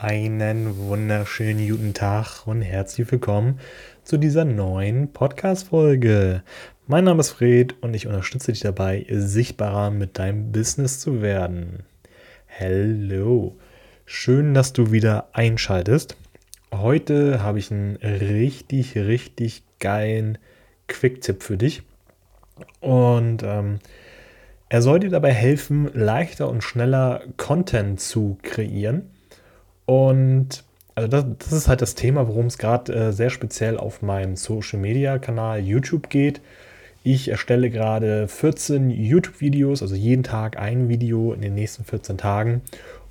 Einen wunderschönen guten Tag und herzlich willkommen zu dieser neuen Podcast-Folge. Mein Name ist Fred und ich unterstütze dich dabei, sichtbarer mit deinem Business zu werden. Hallo, schön, dass du wieder einschaltest. Heute habe ich einen richtig, richtig geilen Quick-Tipp für dich. Und ähm, er soll dir dabei helfen, leichter und schneller Content zu kreieren. Und also das, das ist halt das Thema, worum es gerade äh, sehr speziell auf meinem Social Media Kanal YouTube geht. Ich erstelle gerade 14 YouTube-Videos, also jeden Tag ein Video in den nächsten 14 Tagen.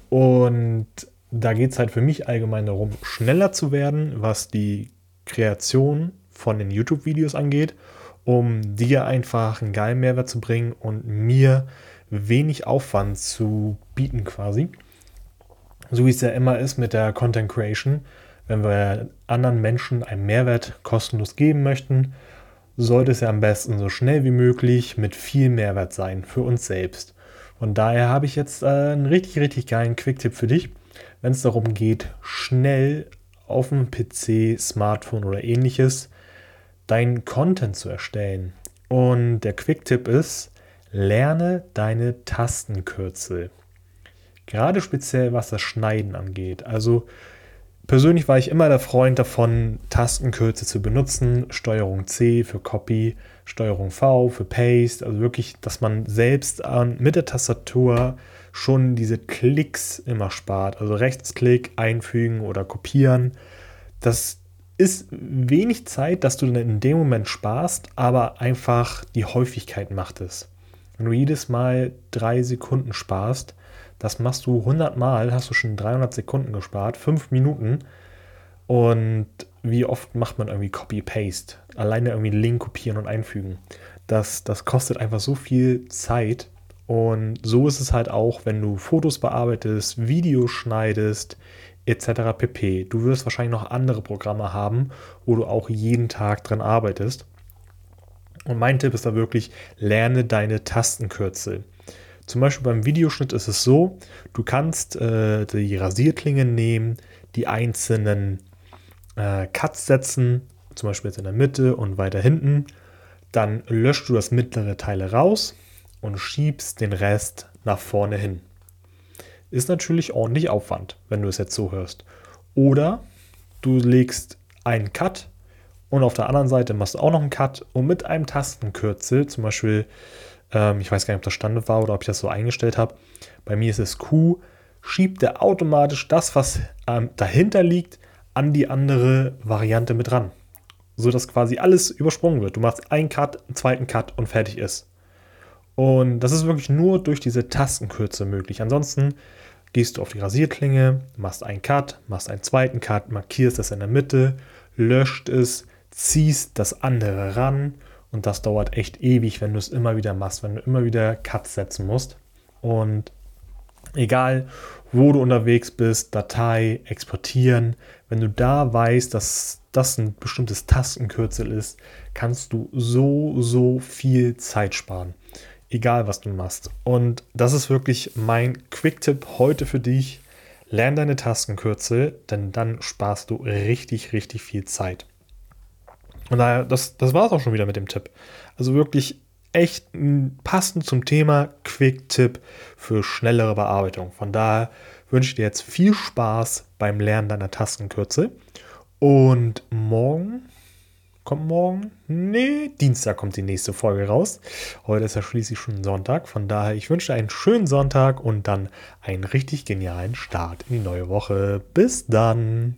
Und da geht es halt für mich allgemein darum, schneller zu werden, was die Kreation von den YouTube-Videos angeht um dir einfach einen geilen Mehrwert zu bringen und mir wenig Aufwand zu bieten quasi. So wie es ja immer ist mit der Content Creation. Wenn wir anderen Menschen einen Mehrwert kostenlos geben möchten, sollte es ja am besten so schnell wie möglich mit viel Mehrwert sein für uns selbst. Von daher habe ich jetzt äh, einen richtig, richtig geilen Quick-Tipp für dich, wenn es darum geht, schnell auf dem PC, Smartphone oder ähnliches deinen Content zu erstellen. Und der Quick-Tipp ist, lerne deine Tastenkürzel. Gerade speziell was das Schneiden angeht. Also persönlich war ich immer der Freund davon, Tastenkürzel zu benutzen. Steuerung C für Copy, Steuerung V für Paste. Also wirklich, dass man selbst an, mit der Tastatur schon diese Klicks immer spart. Also Rechtsklick einfügen oder kopieren. Das ist wenig Zeit, dass du dann in dem Moment sparst, aber einfach die Häufigkeit macht es. Wenn du jedes Mal drei Sekunden sparst, das machst du 100 Mal, hast du schon 300 Sekunden gespart, fünf Minuten. Und wie oft macht man irgendwie Copy-Paste? Alleine irgendwie Link kopieren und einfügen. Das, das kostet einfach so viel Zeit. Und so ist es halt auch, wenn du Fotos bearbeitest, Videos schneidest, etc. pp. Du wirst wahrscheinlich noch andere Programme haben, wo du auch jeden Tag dran arbeitest. Und mein Tipp ist da wirklich, lerne deine Tastenkürzel. Zum Beispiel beim Videoschnitt ist es so, du kannst äh, die Rasierklinge nehmen, die einzelnen äh, Cuts setzen, zum Beispiel jetzt in der Mitte und weiter hinten. Dann löschst du das mittlere Teil raus und schiebst den Rest nach vorne hin. Ist natürlich ordentlich Aufwand, wenn du es jetzt so hörst. Oder du legst einen Cut und auf der anderen Seite machst du auch noch einen Cut und mit einem Tastenkürzel, zum Beispiel, ähm, ich weiß gar nicht, ob das Standard war oder ob ich das so eingestellt habe, bei mir ist es Q, schiebt er automatisch das, was ähm, dahinter liegt, an die andere Variante mit ran. So dass quasi alles übersprungen wird. Du machst einen Cut, einen zweiten Cut und fertig ist. Und das ist wirklich nur durch diese Tastenkürze möglich. Ansonsten gehst du auf die Rasierklinge, machst einen Cut, machst einen zweiten Cut, markierst es in der Mitte, löscht es, ziehst das andere ran und das dauert echt ewig, wenn du es immer wieder machst, wenn du immer wieder Cuts setzen musst. Und egal, wo du unterwegs bist, Datei, exportieren, wenn du da weißt, dass das ein bestimmtes Tastenkürzel ist, kannst du so, so viel Zeit sparen egal was du machst. Und das ist wirklich mein Quick-Tipp heute für dich. Lern deine Tastenkürzel, denn dann sparst du richtig, richtig viel Zeit. Und daher, das, das war es auch schon wieder mit dem Tipp. Also wirklich echt passend zum Thema Quick-Tipp für schnellere Bearbeitung. Von daher wünsche ich dir jetzt viel Spaß beim Lernen deiner Tastenkürzel. Und morgen kommt morgen. Nee, Dienstag kommt die nächste Folge raus. Heute ist ja schließlich schon Sonntag. Von daher, ich wünsche dir einen schönen Sonntag und dann einen richtig genialen Start in die neue Woche. Bis dann.